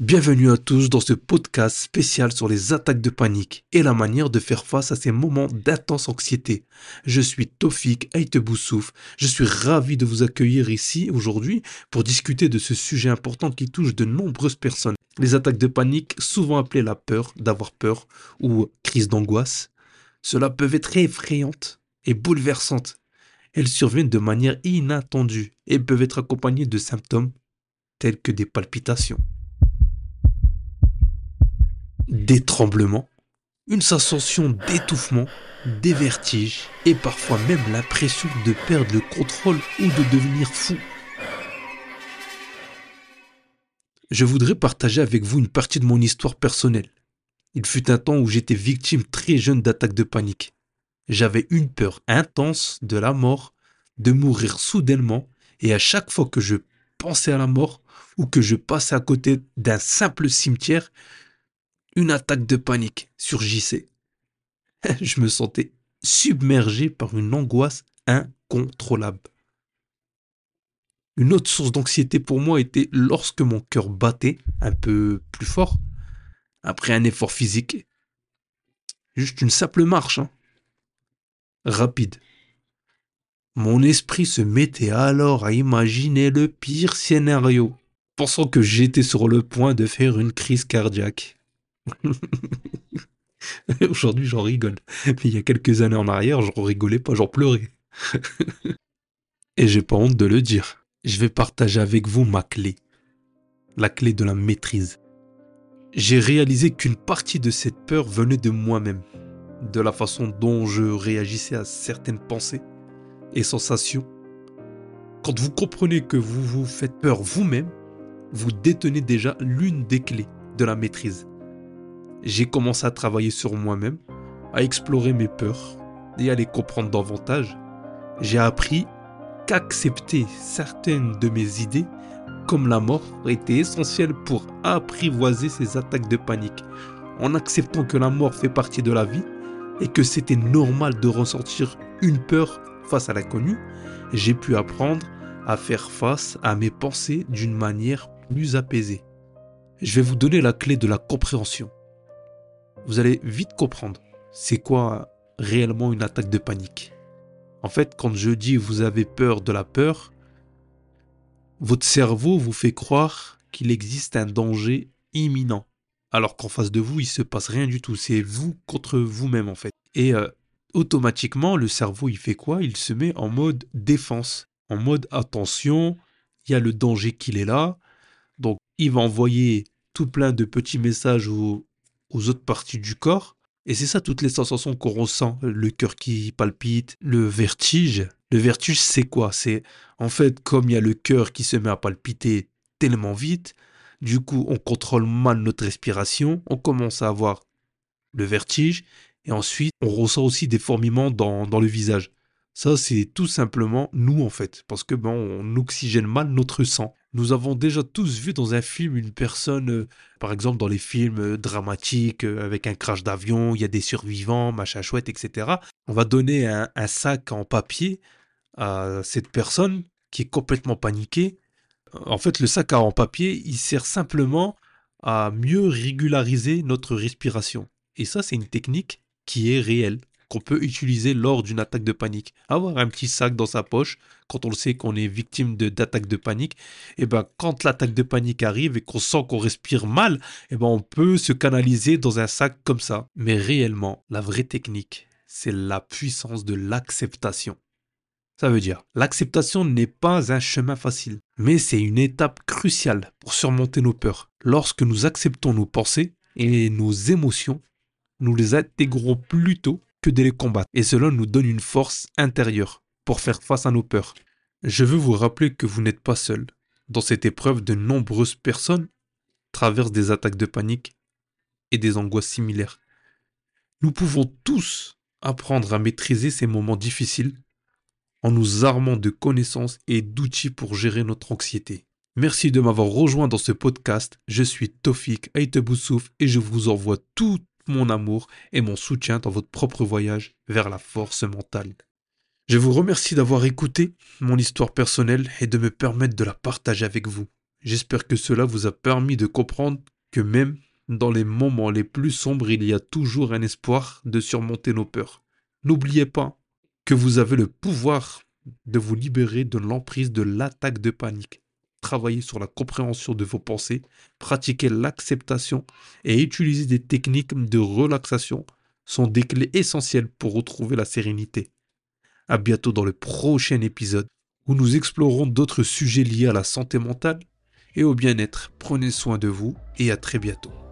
Bienvenue à tous dans ce podcast spécial sur les attaques de panique et la manière de faire face à ces moments d'intense anxiété. Je suis Tofik Aiteboussouf. Je suis ravi de vous accueillir ici aujourd'hui pour discuter de ce sujet important qui touche de nombreuses personnes. Les attaques de panique, souvent appelées la peur, d'avoir peur ou crise d'angoisse, cela peuvent être effrayantes et bouleversantes. Elles surviennent de manière inattendue et peuvent être accompagnées de symptômes tels que des palpitations des tremblements, une sensation d'étouffement, des vertiges et parfois même l'impression de perdre le contrôle ou de devenir fou. Je voudrais partager avec vous une partie de mon histoire personnelle. Il fut un temps où j'étais victime très jeune d'attaques de panique. J'avais une peur intense de la mort, de mourir soudainement, et à chaque fois que je pensais à la mort ou que je passais à côté d'un simple cimetière, une attaque de panique surgissait. Je me sentais submergé par une angoisse incontrôlable. Une autre source d'anxiété pour moi était lorsque mon cœur battait un peu plus fort après un effort physique. Juste une simple marche, hein. rapide. Mon esprit se mettait alors à imaginer le pire scénario, pensant que j'étais sur le point de faire une crise cardiaque. Aujourd'hui, j'en rigole. Mais il y a quelques années en arrière, j'en rigolais pas, j'en pleurais. Et j'ai pas honte de le dire. Je vais partager avec vous ma clé. La clé de la maîtrise. J'ai réalisé qu'une partie de cette peur venait de moi-même, de la façon dont je réagissais à certaines pensées et sensations. Quand vous comprenez que vous vous faites peur vous-même, vous détenez déjà l'une des clés de la maîtrise j'ai commencé à travailler sur moi-même, à explorer mes peurs et à les comprendre davantage. J'ai appris qu'accepter certaines de mes idées, comme la mort, était essentiel pour apprivoiser ces attaques de panique. En acceptant que la mort fait partie de la vie et que c'était normal de ressentir une peur face à l'inconnu, j'ai pu apprendre à faire face à mes pensées d'une manière plus apaisée. Je vais vous donner la clé de la compréhension vous allez vite comprendre c'est quoi réellement une attaque de panique. En fait, quand je dis vous avez peur de la peur, votre cerveau vous fait croire qu'il existe un danger imminent, alors qu'en face de vous, il se passe rien du tout. C'est vous contre vous-même en fait. Et euh, automatiquement, le cerveau, il fait quoi? Il se met en mode défense, en mode attention, il y a le danger qu'il est là. Donc, il va envoyer tout plein de petits messages aux, aux autres parties du corps. Et c'est ça toutes les sensations qu'on ressent, le cœur qui palpite, le vertige. Le vertige, c'est quoi? C'est en fait comme il y a le cœur qui se met à palpiter tellement vite, du coup on contrôle mal notre respiration, on commence à avoir le vertige, et ensuite on ressent aussi des fourmillements dans, dans le visage. Ça, c'est tout simplement nous en fait, parce que bon, on oxygène mal notre sang. Nous avons déjà tous vu dans un film une personne, euh, par exemple dans les films euh, dramatiques euh, avec un crash d'avion, il y a des survivants, machin chouette, etc. On va donner un, un sac en papier à cette personne qui est complètement paniquée. En fait, le sac en papier, il sert simplement à mieux régulariser notre respiration. Et ça, c'est une technique qui est réelle qu'on peut utiliser lors d'une attaque de panique. Avoir un petit sac dans sa poche quand on le sait qu'on est victime d'attaque de, panique, et eh ben quand l'attaque de panique arrive et qu'on sent qu'on respire mal, et eh ben on peut se canaliser dans un sac comme ça. Mais réellement, la vraie technique, c'est la puissance de l'acceptation. Ça veut dire, l'acceptation n'est pas un chemin facile, mais c'est une étape cruciale pour surmonter nos peurs. Lorsque nous acceptons nos pensées et nos émotions, nous les intégrons plutôt que de les combattre. Et cela nous donne une force intérieure pour faire face à nos peurs. Je veux vous rappeler que vous n'êtes pas seul. Dans cette épreuve, de nombreuses personnes traversent des attaques de panique et des angoisses similaires. Nous pouvons tous apprendre à maîtriser ces moments difficiles en nous armant de connaissances et d'outils pour gérer notre anxiété. Merci de m'avoir rejoint dans ce podcast. Je suis Tofik Aiteboussouf et je vous envoie tout mon amour et mon soutien dans votre propre voyage vers la force mentale. Je vous remercie d'avoir écouté mon histoire personnelle et de me permettre de la partager avec vous. J'espère que cela vous a permis de comprendre que même dans les moments les plus sombres, il y a toujours un espoir de surmonter nos peurs. N'oubliez pas que vous avez le pouvoir de vous libérer de l'emprise de l'attaque de panique. Travaillez sur la compréhension de vos pensées, pratiquez l'acceptation et utilisez des techniques de relaxation sont des clés essentielles pour retrouver la sérénité. À bientôt dans le prochain épisode où nous explorerons d'autres sujets liés à la santé mentale et au bien-être. Prenez soin de vous et à très bientôt.